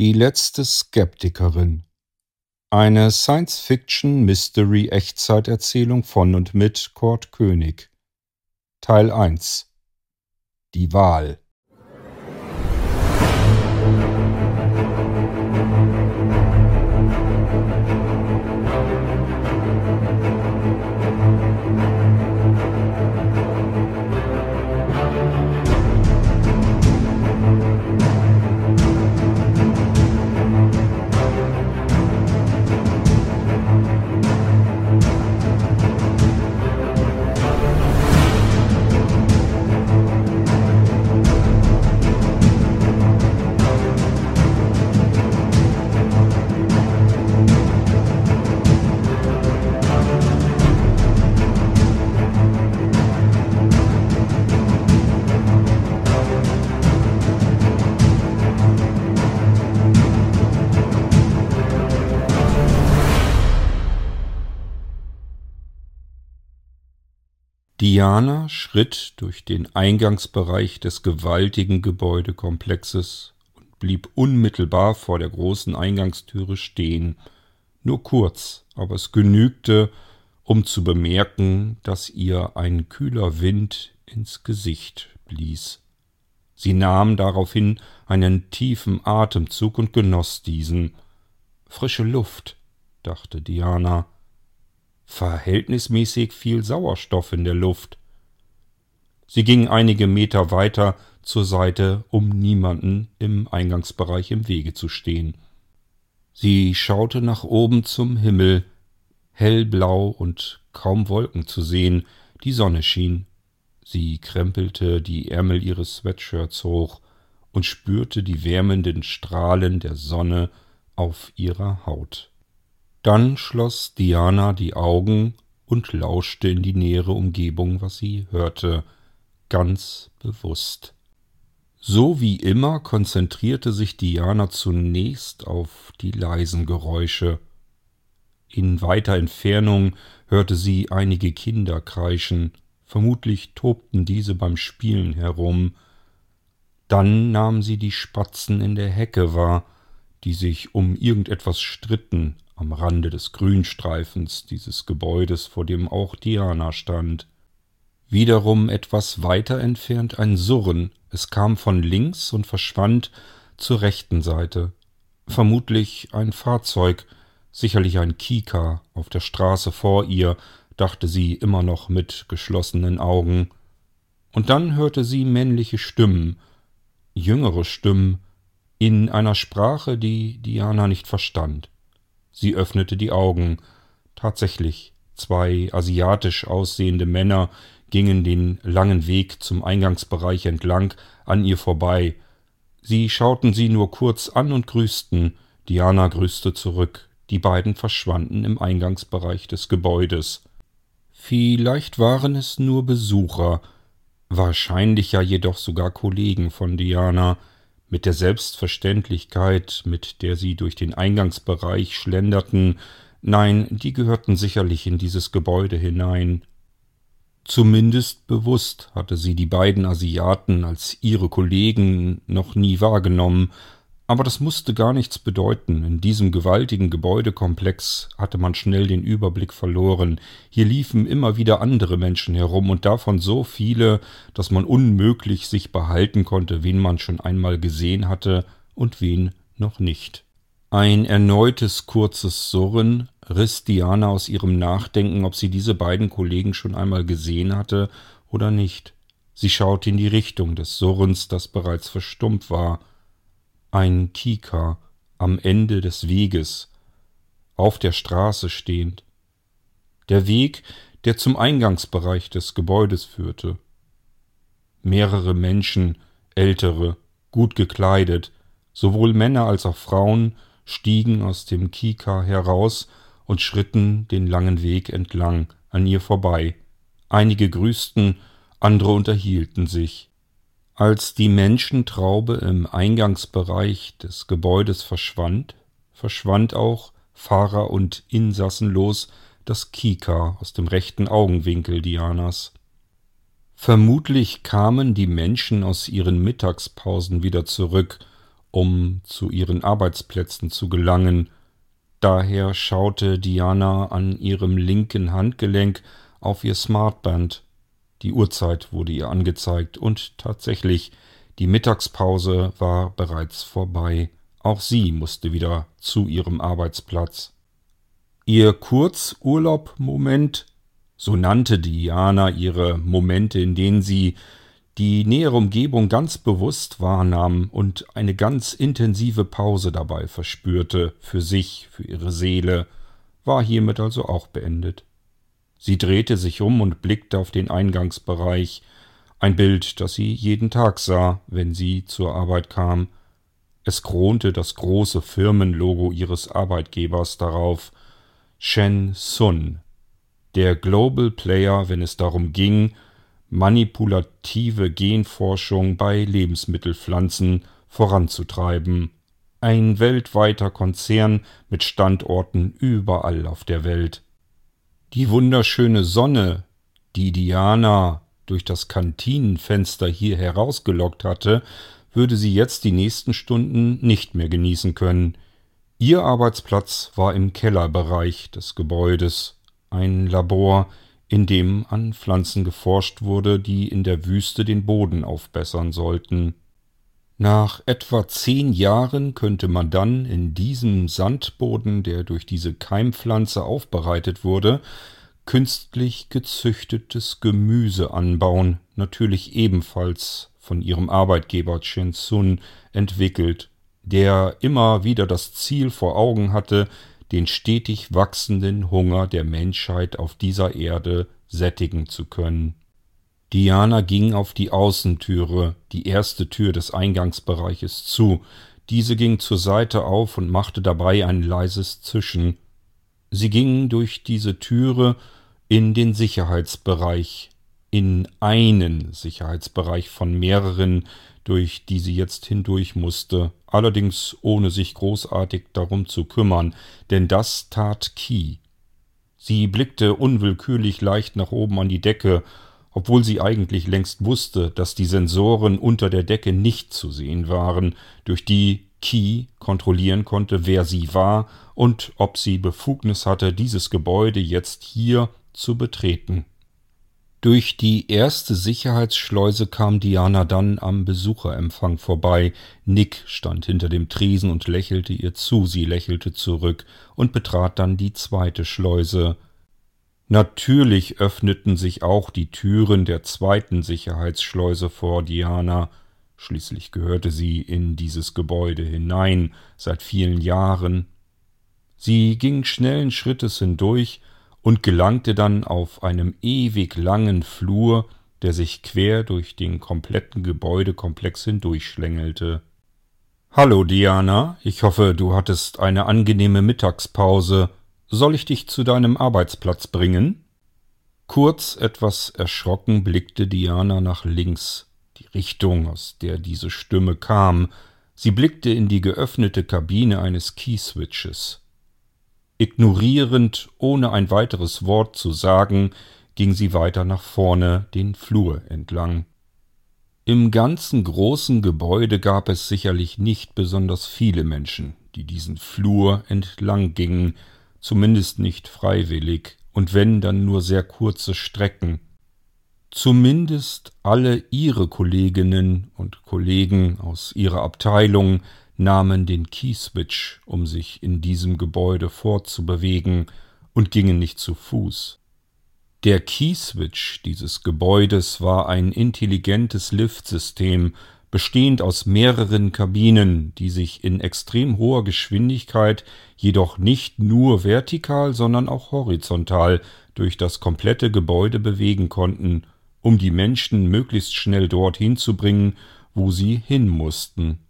Die letzte Skeptikerin. Eine Science-Fiction-Mystery-Echtzeiterzählung von und mit Kurt König. Teil 1 Die Wahl Diana schritt durch den Eingangsbereich des gewaltigen Gebäudekomplexes und blieb unmittelbar vor der großen Eingangstüre stehen. Nur kurz, aber es genügte, um zu bemerken, dass ihr ein kühler Wind ins Gesicht blies. Sie nahm daraufhin einen tiefen Atemzug und genoss diesen. Frische Luft, dachte Diana verhältnismäßig viel Sauerstoff in der Luft. Sie ging einige Meter weiter zur Seite, um niemanden im Eingangsbereich im Wege zu stehen. Sie schaute nach oben zum Himmel, hellblau und kaum Wolken zu sehen, die Sonne schien. Sie krempelte die Ärmel ihres Sweatshirts hoch und spürte die wärmenden Strahlen der Sonne auf ihrer Haut. Dann schloss Diana die Augen und lauschte in die nähere Umgebung, was sie hörte, ganz bewusst. So wie immer konzentrierte sich Diana zunächst auf die leisen Geräusche. In weiter Entfernung hörte sie einige Kinder kreischen, vermutlich tobten diese beim Spielen herum. Dann nahm sie die Spatzen in der Hecke wahr, die sich um irgendetwas stritten, am Rande des Grünstreifens dieses Gebäudes, vor dem auch Diana stand. Wiederum etwas weiter entfernt ein Surren, es kam von links und verschwand zur rechten Seite. Vermutlich ein Fahrzeug, sicherlich ein Kika auf der Straße vor ihr, dachte sie immer noch mit geschlossenen Augen. Und dann hörte sie männliche Stimmen, jüngere Stimmen, in einer Sprache, die Diana nicht verstand. Sie öffnete die Augen. Tatsächlich, zwei asiatisch aussehende Männer gingen den langen Weg zum Eingangsbereich entlang an ihr vorbei. Sie schauten sie nur kurz an und grüßten. Diana grüßte zurück. Die beiden verschwanden im Eingangsbereich des Gebäudes. Vielleicht waren es nur Besucher, wahrscheinlich ja jedoch sogar Kollegen von Diana, mit der Selbstverständlichkeit, mit der sie durch den Eingangsbereich schlenderten, nein, die gehörten sicherlich in dieses Gebäude hinein. Zumindest bewusst hatte sie die beiden Asiaten als ihre Kollegen noch nie wahrgenommen, aber das musste gar nichts bedeuten. In diesem gewaltigen Gebäudekomplex hatte man schnell den Überblick verloren. Hier liefen immer wieder andere Menschen herum und davon so viele, dass man unmöglich sich behalten konnte, wen man schon einmal gesehen hatte und wen noch nicht. Ein erneutes kurzes Surren riss Diana aus ihrem Nachdenken, ob sie diese beiden Kollegen schon einmal gesehen hatte oder nicht. Sie schaute in die Richtung des Surrens, das bereits verstummt war ein Kika am Ende des Weges, auf der Straße stehend. Der Weg, der zum Eingangsbereich des Gebäudes führte. Mehrere Menschen, ältere, gut gekleidet, sowohl Männer als auch Frauen, stiegen aus dem Kika heraus und schritten den langen Weg entlang an ihr vorbei. Einige grüßten, andere unterhielten sich. Als die Menschentraube im Eingangsbereich des Gebäudes verschwand, verschwand auch, Fahrer und Insassenlos, das Kika aus dem rechten Augenwinkel Dianas. Vermutlich kamen die Menschen aus ihren Mittagspausen wieder zurück, um zu ihren Arbeitsplätzen zu gelangen. Daher schaute Diana an ihrem linken Handgelenk auf ihr Smartband. Die Uhrzeit wurde ihr angezeigt und tatsächlich, die Mittagspause war bereits vorbei. Auch sie musste wieder zu ihrem Arbeitsplatz. Ihr Kurzurlaubmoment, so nannte Diana ihre Momente, in denen sie die nähere Umgebung ganz bewusst wahrnahm und eine ganz intensive Pause dabei verspürte, für sich, für ihre Seele, war hiermit also auch beendet. Sie drehte sich um und blickte auf den Eingangsbereich, ein Bild, das sie jeden Tag sah, wenn sie zur Arbeit kam. Es kronte das große Firmenlogo ihres Arbeitgebers darauf, Shen Sun, der Global Player, wenn es darum ging, manipulative Genforschung bei Lebensmittelpflanzen voranzutreiben. Ein weltweiter Konzern mit Standorten überall auf der Welt. Die wunderschöne Sonne, die Diana durch das Kantinenfenster hier herausgelockt hatte, würde sie jetzt die nächsten Stunden nicht mehr genießen können. Ihr Arbeitsplatz war im Kellerbereich des Gebäudes, ein Labor, in dem an Pflanzen geforscht wurde, die in der Wüste den Boden aufbessern sollten. Nach etwa zehn Jahren könnte man dann in diesem Sandboden, der durch diese Keimpflanze aufbereitet wurde, künstlich gezüchtetes Gemüse anbauen, natürlich ebenfalls von ihrem Arbeitgeber Chen Sun entwickelt, der immer wieder das Ziel vor Augen hatte, den stetig wachsenden Hunger der Menschheit auf dieser Erde sättigen zu können. Diana ging auf die Außentüre, die erste Tür des Eingangsbereiches zu. Diese ging zur Seite auf und machte dabei ein leises Zischen. Sie ging durch diese Türe in den Sicherheitsbereich, in einen Sicherheitsbereich von mehreren, durch die sie jetzt hindurch musste, allerdings ohne sich großartig darum zu kümmern, denn das tat Key. Sie blickte unwillkürlich leicht nach oben an die Decke, obwohl sie eigentlich längst wusste, dass die Sensoren unter der Decke nicht zu sehen waren, durch die Key kontrollieren konnte, wer sie war und ob sie Befugnis hatte, dieses Gebäude jetzt hier zu betreten. Durch die erste Sicherheitsschleuse kam Diana dann am Besucherempfang vorbei. Nick stand hinter dem Tresen und lächelte ihr zu, sie lächelte zurück und betrat dann die zweite Schleuse. Natürlich öffneten sich auch die Türen der zweiten Sicherheitsschleuse vor Diana. Schließlich gehörte sie in dieses Gebäude hinein, seit vielen Jahren. Sie ging schnellen Schrittes hindurch, und gelangte dann auf einem ewig langen Flur, der sich quer durch den kompletten Gebäudekomplex hindurchschlängelte. Hallo Diana, ich hoffe, du hattest eine angenehme Mittagspause. Soll ich dich zu deinem Arbeitsplatz bringen? Kurz etwas erschrocken blickte Diana nach links, die Richtung, aus der diese Stimme kam. Sie blickte in die geöffnete Kabine eines Keyswitches. Ignorierend, ohne ein weiteres Wort zu sagen, ging sie weiter nach vorne den Flur entlang. Im ganzen großen Gebäude gab es sicherlich nicht besonders viele Menschen, die diesen Flur entlang gingen, zumindest nicht freiwillig, und wenn dann nur sehr kurze Strecken. Zumindest alle ihre Kolleginnen und Kollegen aus ihrer Abteilung nahmen den Keyswitch, um sich in diesem Gebäude fortzubewegen, und gingen nicht zu Fuß. Der Keyswitch dieses Gebäudes war ein intelligentes Liftsystem, bestehend aus mehreren Kabinen, die sich in extrem hoher Geschwindigkeit jedoch nicht nur vertikal, sondern auch horizontal durch das komplette Gebäude bewegen konnten, um die Menschen möglichst schnell dorthin zu bringen, wo sie hin mussten.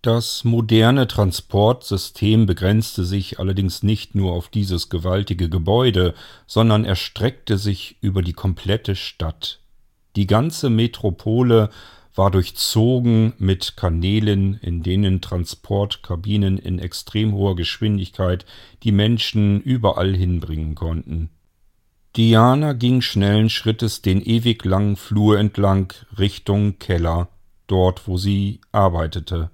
Das moderne Transportsystem begrenzte sich allerdings nicht nur auf dieses gewaltige Gebäude, sondern erstreckte sich über die komplette Stadt. Die ganze Metropole war durchzogen mit Kanälen, in denen Transportkabinen in extrem hoher Geschwindigkeit die Menschen überall hinbringen konnten. Diana ging schnellen Schrittes den ewig langen Flur entlang Richtung Keller, dort wo sie arbeitete.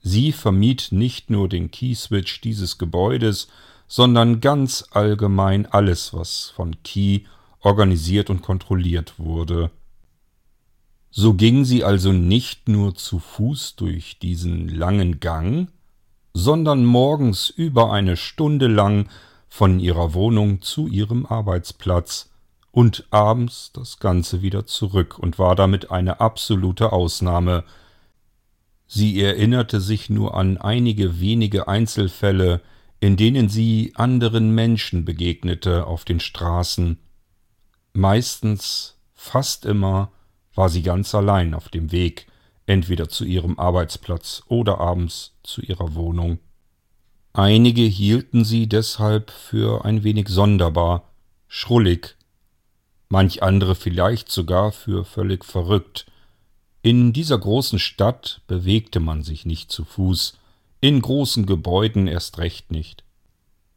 Sie vermied nicht nur den Key-Switch dieses Gebäudes, sondern ganz allgemein alles, was von Key organisiert und kontrolliert wurde. So ging sie also nicht nur zu Fuß durch diesen langen Gang, sondern morgens über eine Stunde lang von ihrer Wohnung zu ihrem Arbeitsplatz und abends das Ganze wieder zurück und war damit eine absolute Ausnahme, Sie erinnerte sich nur an einige wenige Einzelfälle, in denen sie anderen Menschen begegnete auf den Straßen. Meistens, fast immer, war sie ganz allein auf dem Weg, entweder zu ihrem Arbeitsplatz oder abends zu ihrer Wohnung. Einige hielten sie deshalb für ein wenig sonderbar, schrullig, manch andere vielleicht sogar für völlig verrückt, in dieser großen Stadt bewegte man sich nicht zu Fuß, in großen Gebäuden erst recht nicht.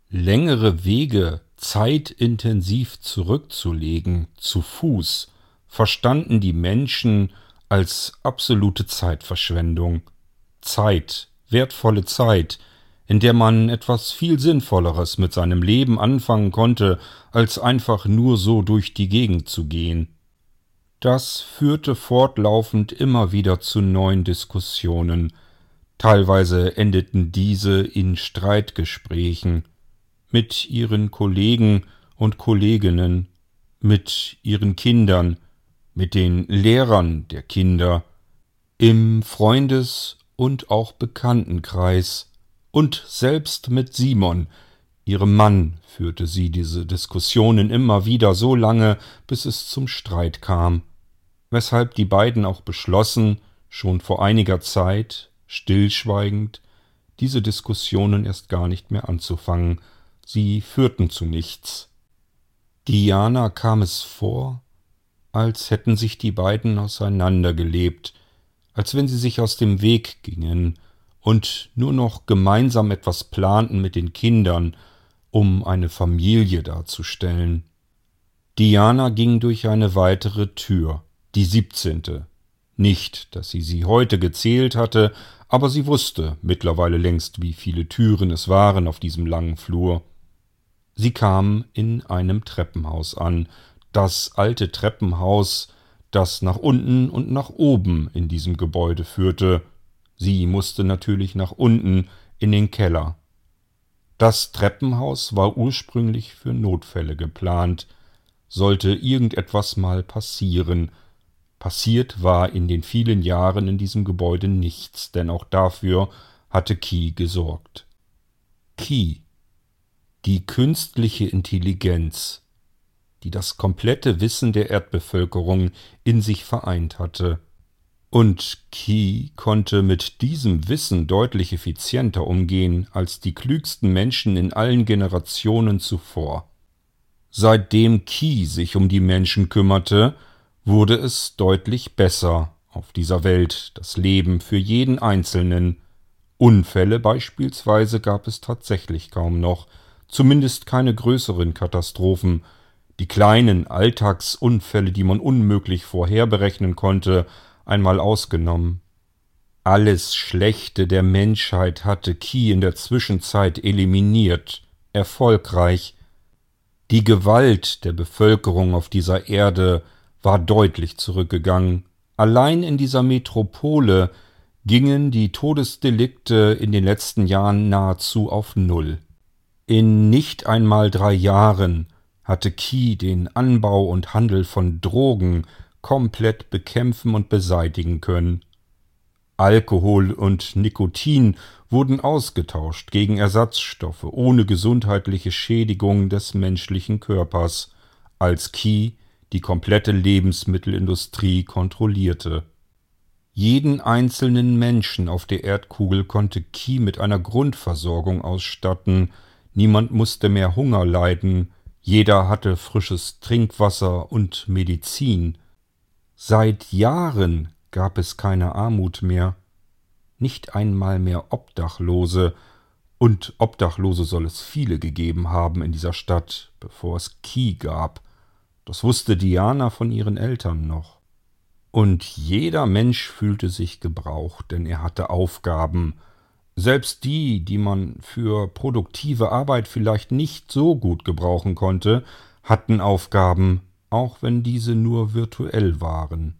Längere Wege zeitintensiv zurückzulegen, zu Fuß, verstanden die Menschen als absolute Zeitverschwendung. Zeit, wertvolle Zeit, in der man etwas viel Sinnvolleres mit seinem Leben anfangen konnte, als einfach nur so durch die Gegend zu gehen. Das führte fortlaufend immer wieder zu neuen Diskussionen, teilweise endeten diese in Streitgesprächen mit ihren Kollegen und Kolleginnen, mit ihren Kindern, mit den Lehrern der Kinder, im Freundes- und auch Bekanntenkreis und selbst mit Simon, ihrem Mann, führte sie diese Diskussionen immer wieder so lange, bis es zum Streit kam weshalb die beiden auch beschlossen, schon vor einiger Zeit, stillschweigend, diese Diskussionen erst gar nicht mehr anzufangen, sie führten zu nichts. Diana kam es vor, als hätten sich die beiden auseinandergelebt, als wenn sie sich aus dem Weg gingen und nur noch gemeinsam etwas planten mit den Kindern, um eine Familie darzustellen. Diana ging durch eine weitere Tür die siebzehnte. Nicht, dass sie sie heute gezählt hatte, aber sie wusste mittlerweile längst, wie viele Türen es waren auf diesem langen Flur. Sie kam in einem Treppenhaus an, das alte Treppenhaus, das nach unten und nach oben in diesem Gebäude führte. Sie musste natürlich nach unten in den Keller. Das Treppenhaus war ursprünglich für Notfälle geplant. Sollte irgendetwas mal passieren, Passiert war in den vielen Jahren in diesem Gebäude nichts, denn auch dafür hatte Key gesorgt. Key, die künstliche Intelligenz, die das komplette Wissen der Erdbevölkerung in sich vereint hatte. Und Key konnte mit diesem Wissen deutlich effizienter umgehen als die klügsten Menschen in allen Generationen zuvor. Seitdem Key sich um die Menschen kümmerte, wurde es deutlich besser auf dieser Welt, das Leben für jeden Einzelnen. Unfälle beispielsweise gab es tatsächlich kaum noch, zumindest keine größeren Katastrophen, die kleinen Alltagsunfälle, die man unmöglich vorherberechnen konnte, einmal ausgenommen. Alles Schlechte der Menschheit hatte Key in der Zwischenzeit eliminiert, erfolgreich. Die Gewalt der Bevölkerung auf dieser Erde war deutlich zurückgegangen. Allein in dieser Metropole gingen die Todesdelikte in den letzten Jahren nahezu auf Null. In nicht einmal drei Jahren hatte Key den Anbau und Handel von Drogen komplett bekämpfen und beseitigen können. Alkohol und Nikotin wurden ausgetauscht gegen Ersatzstoffe ohne gesundheitliche Schädigung des menschlichen Körpers, als Key die komplette Lebensmittelindustrie kontrollierte. Jeden einzelnen Menschen auf der Erdkugel konnte Ki mit einer Grundversorgung ausstatten, niemand musste mehr Hunger leiden, jeder hatte frisches Trinkwasser und Medizin. Seit Jahren gab es keine Armut mehr, nicht einmal mehr Obdachlose, und Obdachlose soll es viele gegeben haben in dieser Stadt, bevor es Ki gab. Das wusste Diana von ihren Eltern noch. Und jeder Mensch fühlte sich gebraucht, denn er hatte Aufgaben, Selbst die, die man für produktive Arbeit vielleicht nicht so gut gebrauchen konnte, hatten Aufgaben, auch wenn diese nur virtuell waren.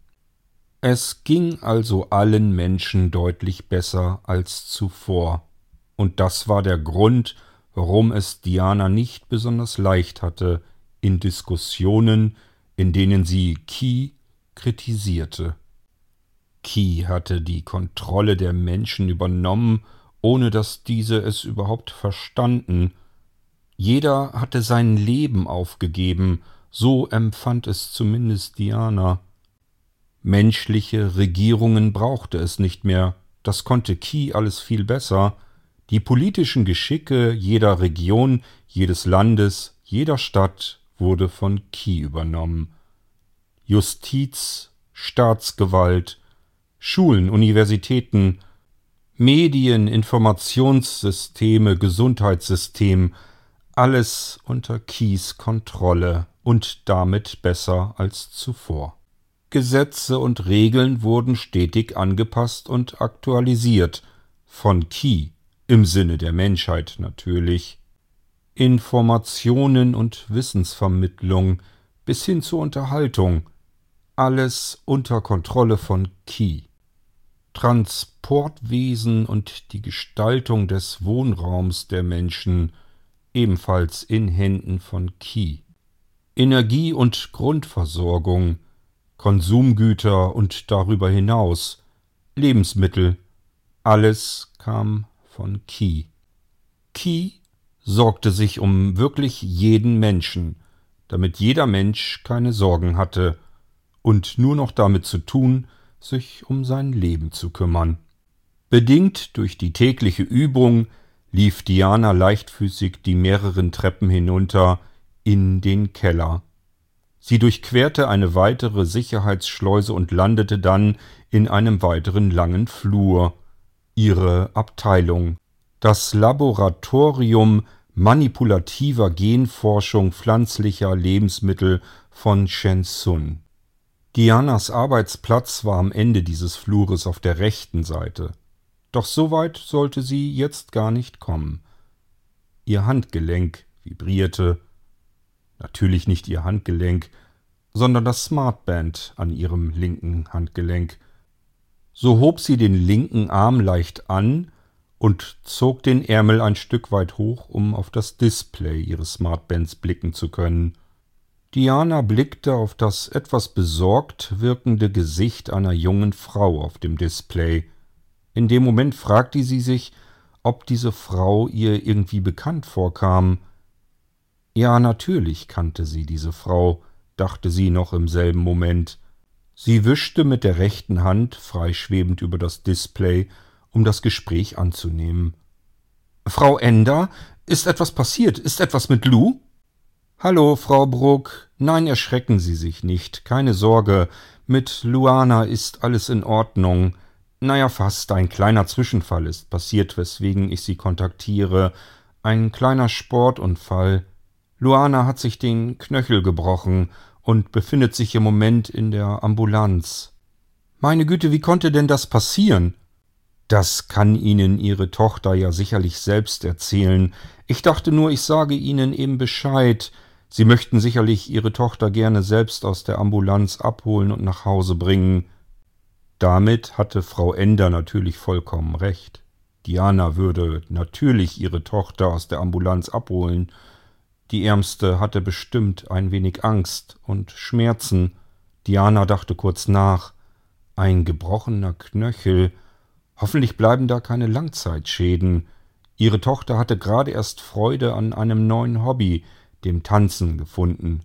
Es ging also allen Menschen deutlich besser als zuvor, und das war der Grund, warum es Diana nicht besonders leicht hatte in Diskussionen, in denen sie Key kritisierte. Key hatte die Kontrolle der Menschen übernommen, ohne dass diese es überhaupt verstanden. Jeder hatte sein Leben aufgegeben, so empfand es zumindest Diana. Menschliche Regierungen brauchte es nicht mehr, das konnte Key alles viel besser. Die politischen Geschicke jeder Region, jedes Landes, jeder Stadt wurde von Key übernommen. Justiz, Staatsgewalt, Schulen, Universitäten, Medien, Informationssysteme, Gesundheitssystem, alles unter Keys Kontrolle und damit besser als zuvor. Gesetze und Regeln wurden stetig angepasst und aktualisiert, von Key, im Sinne der Menschheit natürlich. Informationen und Wissensvermittlung bis hin zur Unterhaltung, alles unter Kontrolle von Key. Transportwesen und die Gestaltung des Wohnraums der Menschen ebenfalls in Händen von Key. Energie- und Grundversorgung, Konsumgüter und darüber hinaus, Lebensmittel, alles kam von Key. Key sorgte sich um wirklich jeden Menschen, damit jeder Mensch keine Sorgen hatte und nur noch damit zu tun, sich um sein Leben zu kümmern. Bedingt durch die tägliche Übung lief Diana leichtfüßig die mehreren Treppen hinunter in den Keller. Sie durchquerte eine weitere Sicherheitsschleuse und landete dann in einem weiteren langen Flur. Ihre Abteilung. Das Laboratorium manipulativer Genforschung pflanzlicher Lebensmittel von Shenzhen. Dianas Arbeitsplatz war am Ende dieses Flures auf der rechten Seite. Doch so weit sollte sie jetzt gar nicht kommen. Ihr Handgelenk vibrierte. Natürlich nicht ihr Handgelenk, sondern das Smartband an ihrem linken Handgelenk. So hob sie den linken Arm leicht an und zog den Ärmel ein Stück weit hoch, um auf das Display ihres Smartbands blicken zu können. Diana blickte auf das etwas besorgt wirkende Gesicht einer jungen Frau auf dem Display. In dem Moment fragte sie sich, ob diese Frau ihr irgendwie bekannt vorkam. Ja, natürlich kannte sie diese Frau, dachte sie noch im selben Moment. Sie wischte mit der rechten Hand freischwebend über das Display, um das Gespräch anzunehmen. Frau Ender, ist etwas passiert? Ist etwas mit Lou? Hallo, Frau Bruck. Nein, erschrecken Sie sich nicht. Keine Sorge. Mit Luana ist alles in Ordnung. Naja, fast ein kleiner Zwischenfall ist passiert, weswegen ich Sie kontaktiere. Ein kleiner Sportunfall. Luana hat sich den Knöchel gebrochen und befindet sich im Moment in der Ambulanz. Meine Güte, wie konnte denn das passieren? Das kann Ihnen Ihre Tochter ja sicherlich selbst erzählen. Ich dachte nur, ich sage Ihnen eben Bescheid. Sie möchten sicherlich Ihre Tochter gerne selbst aus der Ambulanz abholen und nach Hause bringen. Damit hatte Frau Ender natürlich vollkommen recht. Diana würde natürlich ihre Tochter aus der Ambulanz abholen. Die Ärmste hatte bestimmt ein wenig Angst und Schmerzen. Diana dachte kurz nach. Ein gebrochener Knöchel. Hoffentlich bleiben da keine Langzeitschäden. Ihre Tochter hatte gerade erst Freude an einem neuen Hobby, dem Tanzen gefunden.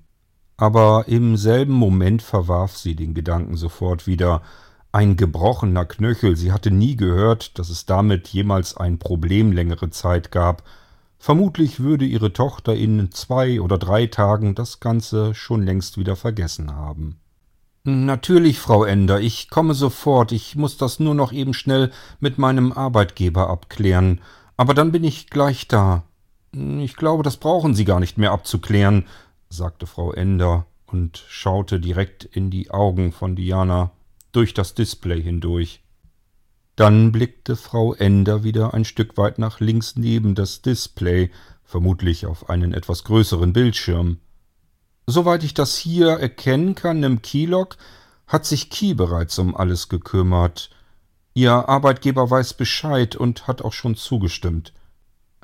Aber im selben Moment verwarf sie den Gedanken sofort wieder. Ein gebrochener Knöchel, sie hatte nie gehört, dass es damit jemals ein Problem längere Zeit gab. Vermutlich würde ihre Tochter in zwei oder drei Tagen das Ganze schon längst wieder vergessen haben. Natürlich, Frau Ender, ich komme sofort, ich muss das nur noch eben schnell mit meinem Arbeitgeber abklären, aber dann bin ich gleich da. Ich glaube, das brauchen Sie gar nicht mehr abzuklären, sagte Frau Ender und schaute direkt in die Augen von Diana durch das Display hindurch. Dann blickte Frau Ender wieder ein Stück weit nach links neben das Display, vermutlich auf einen etwas größeren Bildschirm. Soweit ich das hier erkennen kann im Keylog, hat sich Key bereits um alles gekümmert. Ihr Arbeitgeber weiß Bescheid und hat auch schon zugestimmt.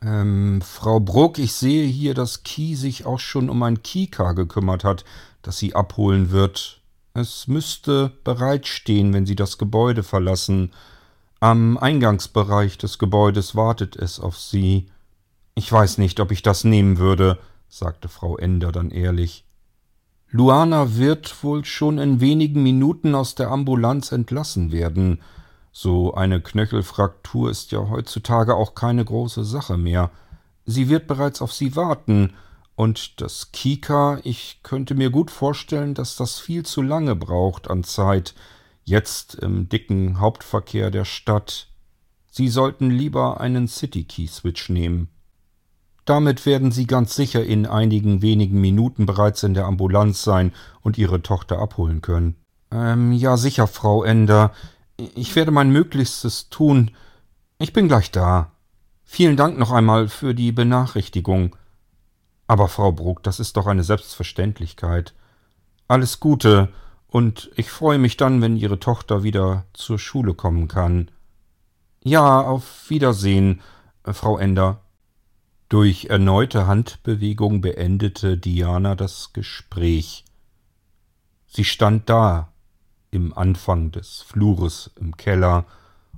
Ähm, Frau Bruck, ich sehe hier, dass Key sich auch schon um ein Keycar gekümmert hat, das sie abholen wird. Es müsste bereitstehen, wenn Sie das Gebäude verlassen. Am Eingangsbereich des Gebäudes wartet es auf Sie. Ich weiß nicht, ob ich das nehmen würde, sagte Frau Ender dann ehrlich. Luana wird wohl schon in wenigen Minuten aus der Ambulanz entlassen werden. So eine Knöchelfraktur ist ja heutzutage auch keine große Sache mehr. Sie wird bereits auf Sie warten, und das Kika, ich könnte mir gut vorstellen, dass das viel zu lange braucht an Zeit, jetzt im dicken Hauptverkehr der Stadt. Sie sollten lieber einen City Key Switch nehmen. Damit werden Sie ganz sicher in einigen wenigen Minuten bereits in der Ambulanz sein und Ihre Tochter abholen können. Ähm, ja sicher, Frau Ender. Ich werde mein Möglichstes tun. Ich bin gleich da. Vielen Dank noch einmal für die Benachrichtigung. Aber Frau Bruck, das ist doch eine Selbstverständlichkeit. Alles Gute, und ich freue mich dann, wenn Ihre Tochter wieder zur Schule kommen kann. Ja, auf Wiedersehen, äh, Frau Ender. Durch erneute Handbewegung beendete Diana das Gespräch. Sie stand da, im Anfang des Flures im Keller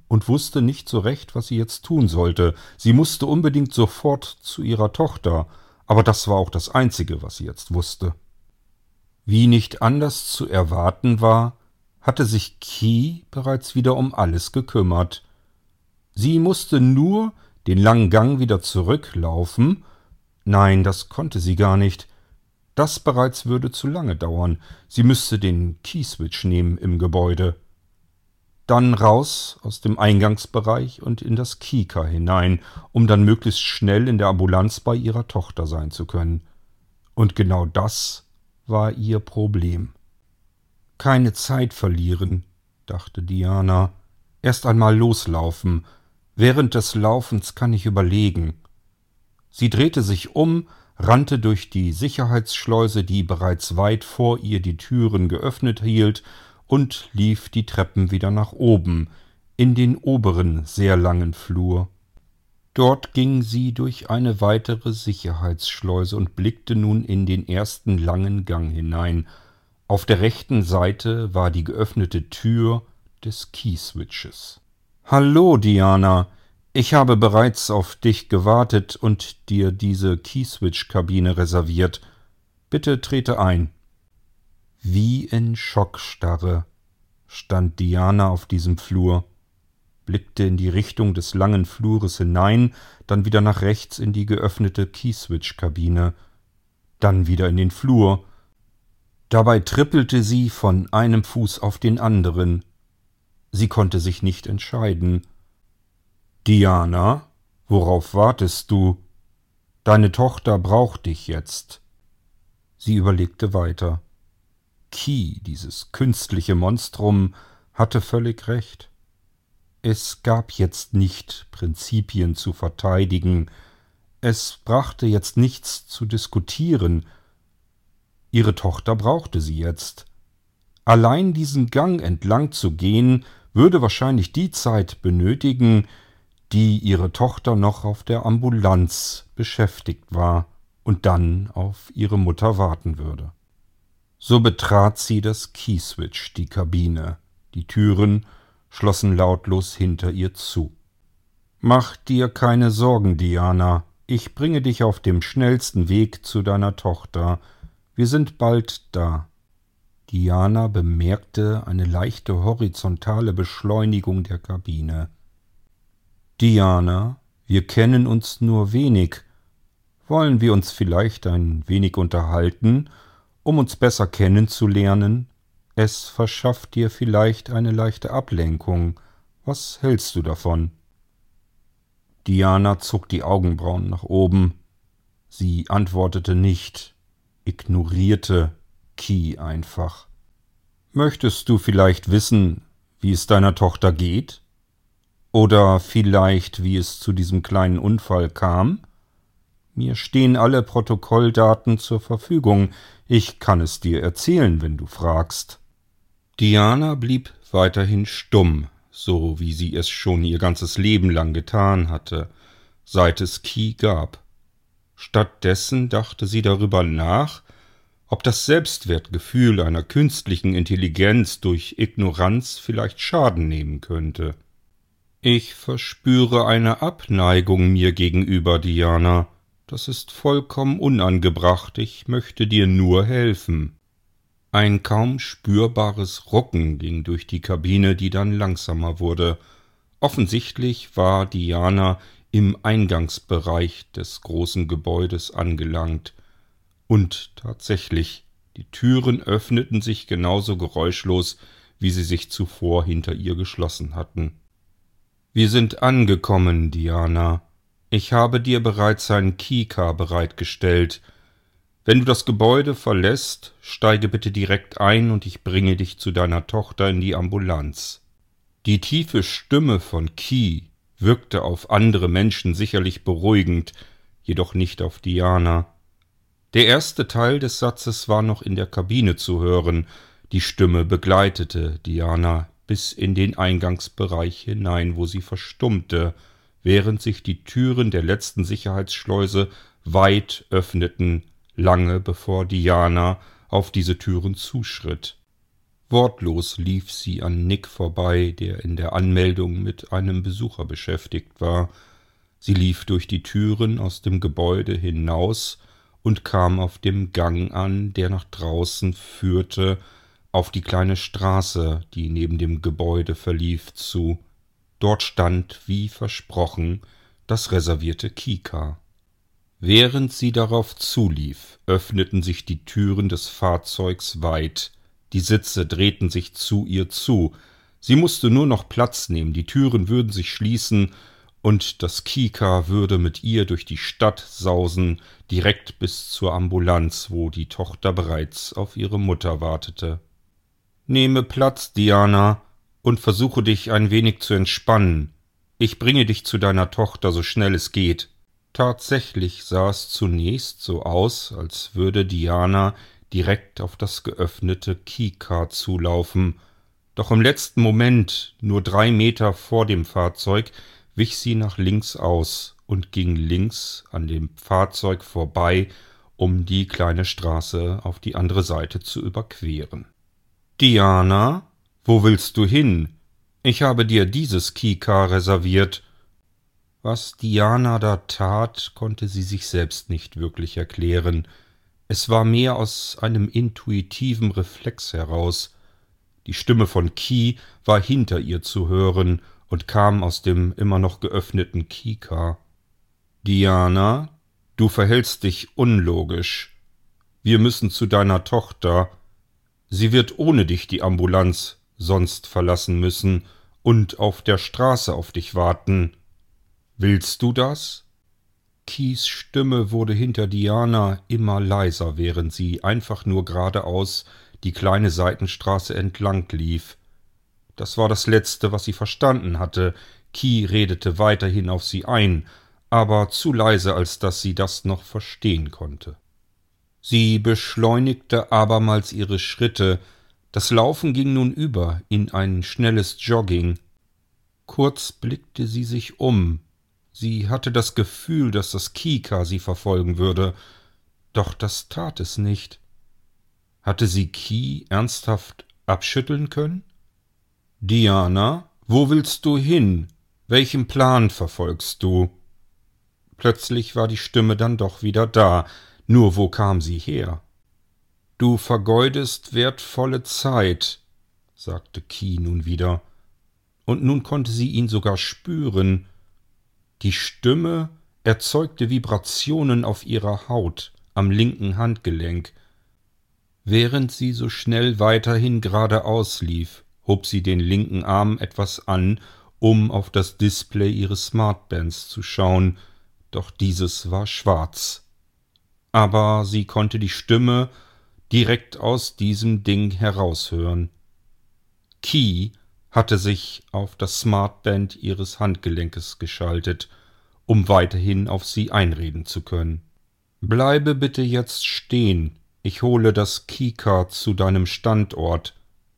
und wusste nicht so recht, was sie jetzt tun sollte. Sie musste unbedingt sofort zu ihrer Tochter, aber das war auch das Einzige, was sie jetzt wusste. Wie nicht anders zu erwarten war, hatte sich Key bereits wieder um alles gekümmert. Sie musste nur den langen Gang wieder zurücklaufen. Nein, das konnte sie gar nicht. Das bereits würde zu lange dauern. Sie müsste den Keyswitch nehmen im Gebäude. Dann raus aus dem Eingangsbereich und in das Kika hinein, um dann möglichst schnell in der Ambulanz bei ihrer Tochter sein zu können. Und genau das war ihr Problem. Keine Zeit verlieren, dachte Diana. Erst einmal loslaufen. Während des Laufens kann ich überlegen. Sie drehte sich um, rannte durch die Sicherheitsschleuse, die bereits weit vor ihr die Türen geöffnet hielt, und lief die Treppen wieder nach oben, in den oberen sehr langen Flur. Dort ging sie durch eine weitere Sicherheitsschleuse und blickte nun in den ersten langen Gang hinein. Auf der rechten Seite war die geöffnete Tür des Keyswitches. Hallo, Diana, ich habe bereits auf dich gewartet und dir diese Keyswitch-Kabine reserviert. Bitte trete ein. Wie in Schockstarre stand Diana auf diesem Flur, blickte in die Richtung des langen Flures hinein, dann wieder nach rechts in die geöffnete Keyswitch-Kabine, dann wieder in den Flur. Dabei trippelte sie von einem Fuß auf den anderen. Sie konnte sich nicht entscheiden. Diana, worauf wartest du? Deine Tochter braucht dich jetzt. Sie überlegte weiter. Key, dieses künstliche Monstrum, hatte völlig recht. Es gab jetzt nicht Prinzipien zu verteidigen, es brachte jetzt nichts zu diskutieren. Ihre Tochter brauchte sie jetzt. Allein diesen Gang entlang zu gehen, würde wahrscheinlich die Zeit benötigen, die ihre Tochter noch auf der Ambulanz beschäftigt war und dann auf ihre Mutter warten würde. So betrat sie das Keyswitch, die Kabine. Die Türen schlossen lautlos hinter ihr zu. Mach dir keine Sorgen, Diana. Ich bringe dich auf dem schnellsten Weg zu deiner Tochter. Wir sind bald da. Diana bemerkte eine leichte horizontale Beschleunigung der Kabine. Diana, wir kennen uns nur wenig. Wollen wir uns vielleicht ein wenig unterhalten, um uns besser kennenzulernen? Es verschafft dir vielleicht eine leichte Ablenkung. Was hältst du davon? Diana zog die Augenbrauen nach oben. Sie antwortete nicht, ignorierte Key einfach. Möchtest du vielleicht wissen, wie es deiner Tochter geht? Oder vielleicht, wie es zu diesem kleinen Unfall kam? Mir stehen alle Protokolldaten zur Verfügung. Ich kann es dir erzählen, wenn du fragst. Diana blieb weiterhin stumm, so wie sie es schon ihr ganzes Leben lang getan hatte, seit es Key gab. Stattdessen dachte sie darüber nach, ob das Selbstwertgefühl einer künstlichen Intelligenz durch Ignoranz vielleicht Schaden nehmen könnte. Ich verspüre eine Abneigung mir gegenüber, Diana. Das ist vollkommen unangebracht, ich möchte dir nur helfen. Ein kaum spürbares Rucken ging durch die Kabine, die dann langsamer wurde. Offensichtlich war Diana im Eingangsbereich des großen Gebäudes angelangt. Und tatsächlich, die Türen öffneten sich genauso geräuschlos, wie sie sich zuvor hinter ihr geschlossen hatten. Wir sind angekommen, Diana. Ich habe dir bereits ein Kika bereitgestellt. Wenn du das Gebäude verlässt, steige bitte direkt ein und ich bringe dich zu deiner Tochter in die Ambulanz. Die tiefe Stimme von Key wirkte auf andere Menschen sicherlich beruhigend, jedoch nicht auf Diana. Der erste Teil des Satzes war noch in der Kabine zu hören, die Stimme begleitete Diana bis in den Eingangsbereich hinein, wo sie verstummte, während sich die Türen der letzten Sicherheitsschleuse weit öffneten, lange bevor Diana auf diese Türen zuschritt. Wortlos lief sie an Nick vorbei, der in der Anmeldung mit einem Besucher beschäftigt war. Sie lief durch die Türen aus dem Gebäude hinaus und kam auf dem Gang an, der nach draußen führte, auf die kleine Straße, die neben dem Gebäude verlief, zu. Dort stand, wie versprochen, das reservierte Kika. Während sie darauf zulief, öffneten sich die Türen des Fahrzeugs weit, die Sitze drehten sich zu ihr zu, sie musste nur noch Platz nehmen, die Türen würden sich schließen, und das Kika würde mit ihr durch die Stadt sausen, direkt bis zur Ambulanz, wo die Tochter bereits auf ihre Mutter wartete. Nehme Platz, Diana, und versuche dich ein wenig zu entspannen. Ich bringe dich zu deiner Tochter so schnell es geht. Tatsächlich sah es zunächst so aus, als würde Diana direkt auf das geöffnete Kika zulaufen, doch im letzten Moment, nur drei Meter vor dem Fahrzeug, wich sie nach links aus und ging links an dem Fahrzeug vorbei, um die kleine Straße auf die andere Seite zu überqueren. Diana, wo willst du hin? Ich habe dir dieses Kika reserviert. Was Diana da tat, konnte sie sich selbst nicht wirklich erklären. Es war mehr aus einem intuitiven Reflex heraus. Die Stimme von Key war hinter ihr zu hören und kam aus dem immer noch geöffneten Kika. Diana, du verhältst dich unlogisch. Wir müssen zu deiner Tochter. Sie wird ohne dich die Ambulanz sonst verlassen müssen und auf der Straße auf dich warten. Willst du das? Keys Stimme wurde hinter Diana immer leiser, während sie einfach nur geradeaus die kleine Seitenstraße entlang lief. Das war das Letzte, was sie verstanden hatte. Key redete weiterhin auf sie ein, aber zu leise, als dass sie das noch verstehen konnte. Sie beschleunigte abermals ihre Schritte, das Laufen ging nun über in ein schnelles Jogging. Kurz blickte sie sich um. Sie hatte das Gefühl, dass das Kika sie verfolgen würde, doch das tat es nicht. Hatte sie Ki ernsthaft abschütteln können? Diana, wo willst du hin? Welchen Plan verfolgst du? Plötzlich war die Stimme dann doch wieder da, nur wo kam sie her? Du vergeudest wertvolle Zeit, sagte Ki nun wieder, und nun konnte sie ihn sogar spüren. Die Stimme erzeugte Vibrationen auf ihrer Haut am linken Handgelenk. Während sie so schnell weiterhin geradeaus lief, hob sie den linken Arm etwas an, um auf das Display ihres Smartbands zu schauen, doch dieses war schwarz. Aber sie konnte die Stimme direkt aus diesem Ding heraushören. Key hatte sich auf das Smartband ihres Handgelenkes geschaltet, um weiterhin auf sie einreden zu können. Bleibe bitte jetzt stehen, ich hole das Keycard zu deinem Standort,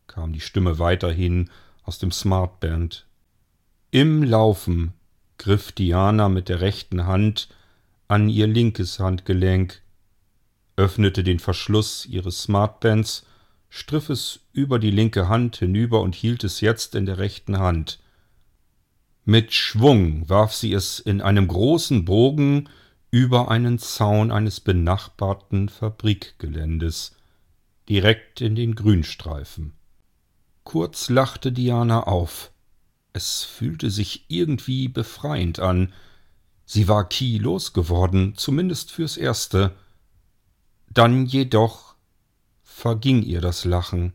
kam die Stimme weiterhin aus dem Smartband. Im Laufen griff Diana mit der rechten Hand an ihr linkes Handgelenk, öffnete den Verschluss ihres Smartbands striff es über die linke Hand hinüber und hielt es jetzt in der rechten Hand. Mit Schwung warf sie es in einem großen Bogen über einen Zaun eines benachbarten Fabrikgeländes, direkt in den Grünstreifen. Kurz lachte Diana auf. Es fühlte sich irgendwie befreiend an. Sie war Key losgeworden, zumindest fürs Erste. Dann jedoch verging ihr das Lachen.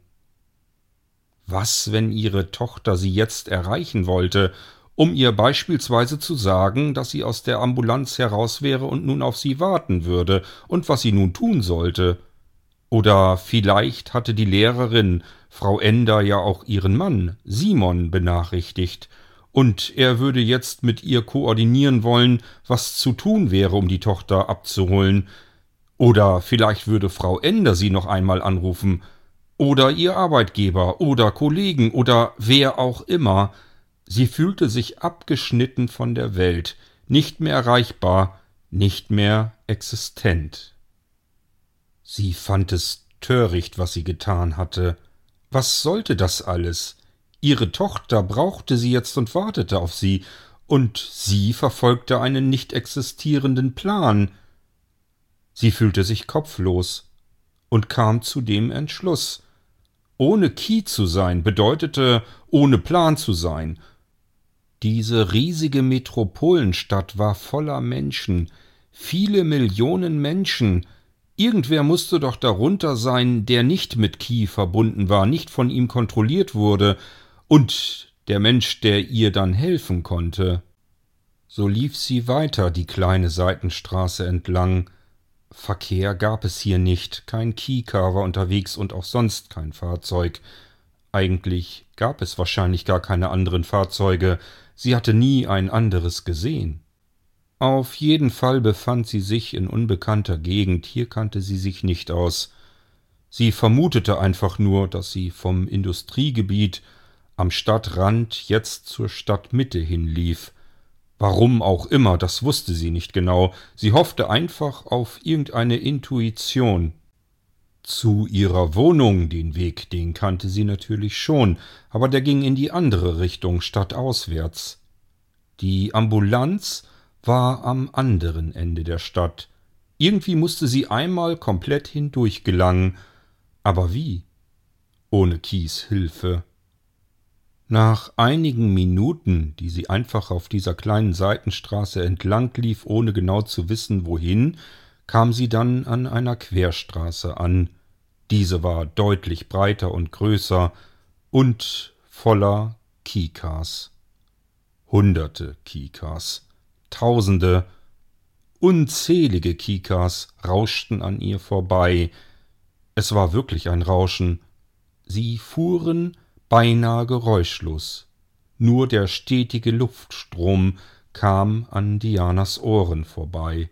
Was, wenn ihre Tochter sie jetzt erreichen wollte, um ihr beispielsweise zu sagen, dass sie aus der Ambulanz heraus wäre und nun auf sie warten würde, und was sie nun tun sollte. Oder vielleicht hatte die Lehrerin, Frau Ender, ja auch ihren Mann, Simon, benachrichtigt, und er würde jetzt mit ihr koordinieren wollen, was zu tun wäre, um die Tochter abzuholen, oder vielleicht würde Frau Ender Sie noch einmal anrufen. Oder Ihr Arbeitgeber oder Kollegen oder wer auch immer. Sie fühlte sich abgeschnitten von der Welt, nicht mehr erreichbar, nicht mehr existent. Sie fand es töricht, was sie getan hatte. Was sollte das alles? Ihre Tochter brauchte sie jetzt und wartete auf sie, und sie verfolgte einen nicht existierenden Plan, Sie fühlte sich kopflos und kam zu dem Entschluss. Ohne Key zu sein bedeutete ohne Plan zu sein. Diese riesige Metropolenstadt war voller Menschen, viele Millionen Menschen. Irgendwer musste doch darunter sein, der nicht mit Key verbunden war, nicht von ihm kontrolliert wurde, und der Mensch, der ihr dann helfen konnte. So lief sie weiter die kleine Seitenstraße entlang, Verkehr gab es hier nicht, kein Keycar war unterwegs und auch sonst kein Fahrzeug. Eigentlich gab es wahrscheinlich gar keine anderen Fahrzeuge, sie hatte nie ein anderes gesehen. Auf jeden Fall befand sie sich in unbekannter Gegend, hier kannte sie sich nicht aus. Sie vermutete einfach nur, dass sie vom Industriegebiet am Stadtrand jetzt zur Stadtmitte hinlief, Warum auch immer, das wusste sie nicht genau, sie hoffte einfach auf irgendeine Intuition. Zu ihrer Wohnung, den Weg, den kannte sie natürlich schon, aber der ging in die andere Richtung stadtauswärts. Die Ambulanz war am anderen Ende der Stadt. Irgendwie musste sie einmal komplett hindurch gelangen, aber wie? Ohne Kies Hilfe. Nach einigen Minuten, die sie einfach auf dieser kleinen Seitenstraße entlang lief, ohne genau zu wissen, wohin, kam sie dann an einer Querstraße an. Diese war deutlich breiter und größer und voller Kikas. Hunderte Kikas, Tausende, unzählige Kikas rauschten an ihr vorbei. Es war wirklich ein Rauschen. Sie fuhren beinahe geräuschlos. Nur der stetige Luftstrom kam an Dianas Ohren vorbei.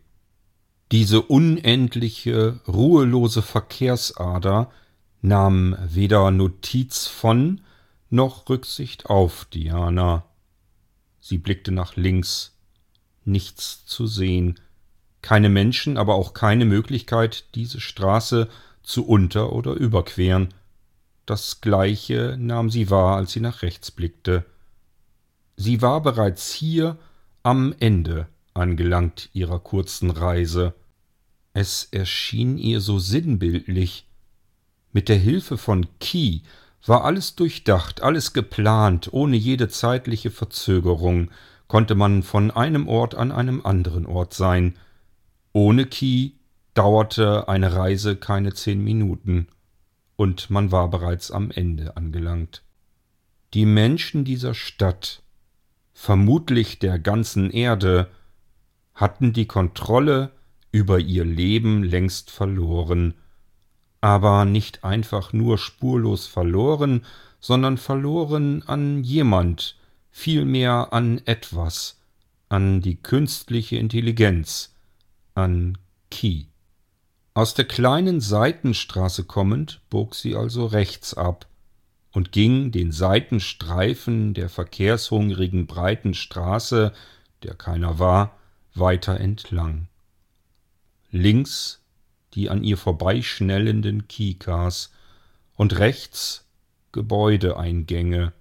Diese unendliche, ruhelose Verkehrsader nahm weder Notiz von noch Rücksicht auf Diana. Sie blickte nach links. Nichts zu sehen. Keine Menschen, aber auch keine Möglichkeit, diese Straße zu unter- oder überqueren. Das gleiche nahm sie wahr, als sie nach rechts blickte. Sie war bereits hier am Ende angelangt ihrer kurzen Reise. Es erschien ihr so sinnbildlich. Mit der Hilfe von Key war alles durchdacht, alles geplant, ohne jede zeitliche Verzögerung konnte man von einem Ort an einem anderen Ort sein. Ohne Key dauerte eine Reise keine zehn Minuten und man war bereits am Ende angelangt. Die Menschen dieser Stadt, vermutlich der ganzen Erde, hatten die Kontrolle über ihr Leben längst verloren. aber nicht einfach nur spurlos verloren, sondern verloren an jemand, vielmehr an etwas, an die künstliche Intelligenz, an Key. Aus der kleinen Seitenstraße kommend bog sie also rechts ab und ging den Seitenstreifen der verkehrshungrigen breiten Straße, der keiner war, weiter entlang. Links die an ihr vorbeischnellenden Kikas und rechts Gebäudeeingänge.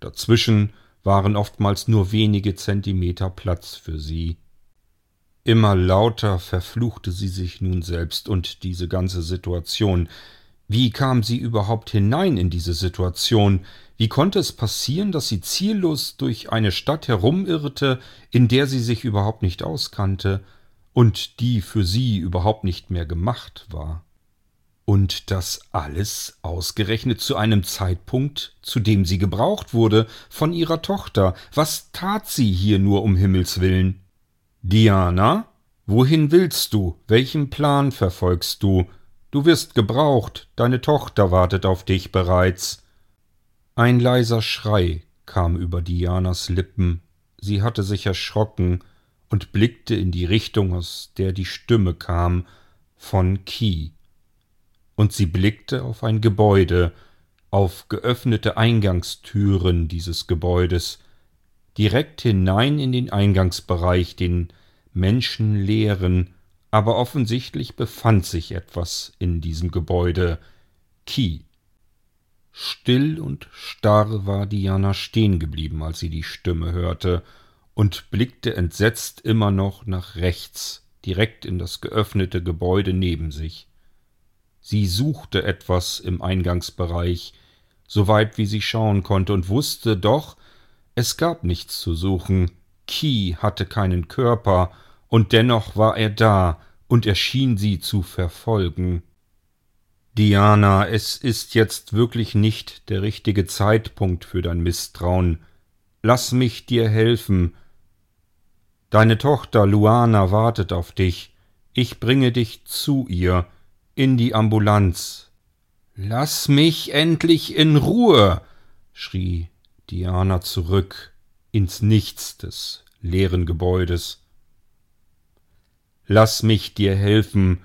Dazwischen waren oftmals nur wenige Zentimeter Platz für sie. Immer lauter verfluchte sie sich nun selbst und diese ganze Situation. Wie kam sie überhaupt hinein in diese Situation? Wie konnte es passieren, dass sie ziellos durch eine Stadt herumirrte, in der sie sich überhaupt nicht auskannte und die für sie überhaupt nicht mehr gemacht war? Und das alles ausgerechnet zu einem Zeitpunkt, zu dem sie gebraucht wurde von ihrer Tochter. Was tat sie hier nur um Himmels willen? Diana, wohin willst du? Welchen Plan verfolgst du? Du wirst gebraucht, deine Tochter wartet auf dich bereits. Ein leiser Schrei kam über Dianas Lippen, sie hatte sich erschrocken und blickte in die Richtung, aus der die Stimme kam, von Key. Und sie blickte auf ein Gebäude, auf geöffnete Eingangstüren dieses Gebäudes, direkt hinein in den Eingangsbereich, den menschenleeren, aber offensichtlich befand sich etwas in diesem Gebäude. Key. Still und starr war Diana stehen geblieben, als sie die Stimme hörte, und blickte entsetzt immer noch nach rechts, direkt in das geöffnete Gebäude neben sich. Sie suchte etwas im Eingangsbereich, so weit wie sie schauen konnte, und wusste doch, es gab nichts zu suchen, Key hatte keinen Körper, und dennoch war er da, und er schien sie zu verfolgen. Diana, es ist jetzt wirklich nicht der richtige Zeitpunkt für dein Misstrauen. Lass mich dir helfen. Deine Tochter Luana wartet auf dich. Ich bringe dich zu ihr, in die Ambulanz. Lass mich endlich in Ruhe, schrie Diana zurück ins Nichts des leeren Gebäudes. Lass mich dir helfen,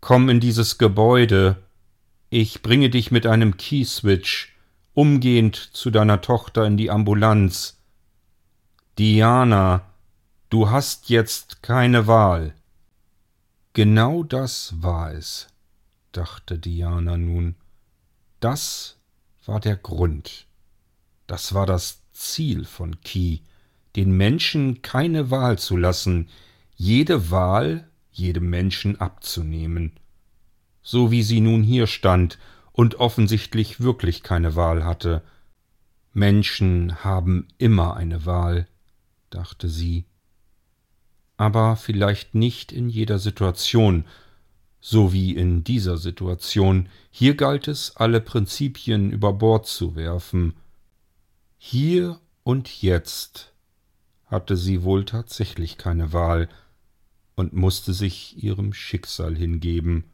komm in dieses Gebäude, ich bringe dich mit einem Keyswitch umgehend zu deiner Tochter in die Ambulanz. Diana, du hast jetzt keine Wahl. Genau das war es, dachte Diana nun. Das war der Grund. Das war das Ziel von Key, den Menschen keine Wahl zu lassen, jede Wahl jedem Menschen abzunehmen so wie sie nun hier stand und offensichtlich wirklich keine Wahl hatte. Menschen haben immer eine Wahl, dachte sie. Aber vielleicht nicht in jeder Situation, so wie in dieser Situation. Hier galt es, alle Prinzipien über Bord zu werfen. Hier und jetzt hatte sie wohl tatsächlich keine Wahl und musste sich ihrem Schicksal hingeben.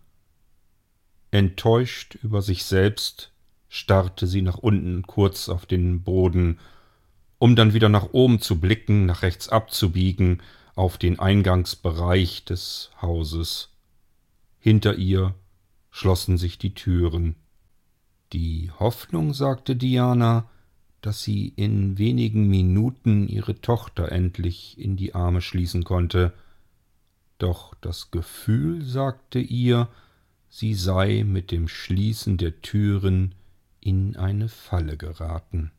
Enttäuscht über sich selbst starrte sie nach unten kurz auf den Boden, um dann wieder nach oben zu blicken, nach rechts abzubiegen, auf den Eingangsbereich des Hauses. Hinter ihr schlossen sich die Türen. Die Hoffnung, sagte Diana, dass sie in wenigen Minuten ihre Tochter endlich in die Arme schließen konnte. Doch das Gefühl sagte ihr, sie sei mit dem Schließen der Türen in eine Falle geraten.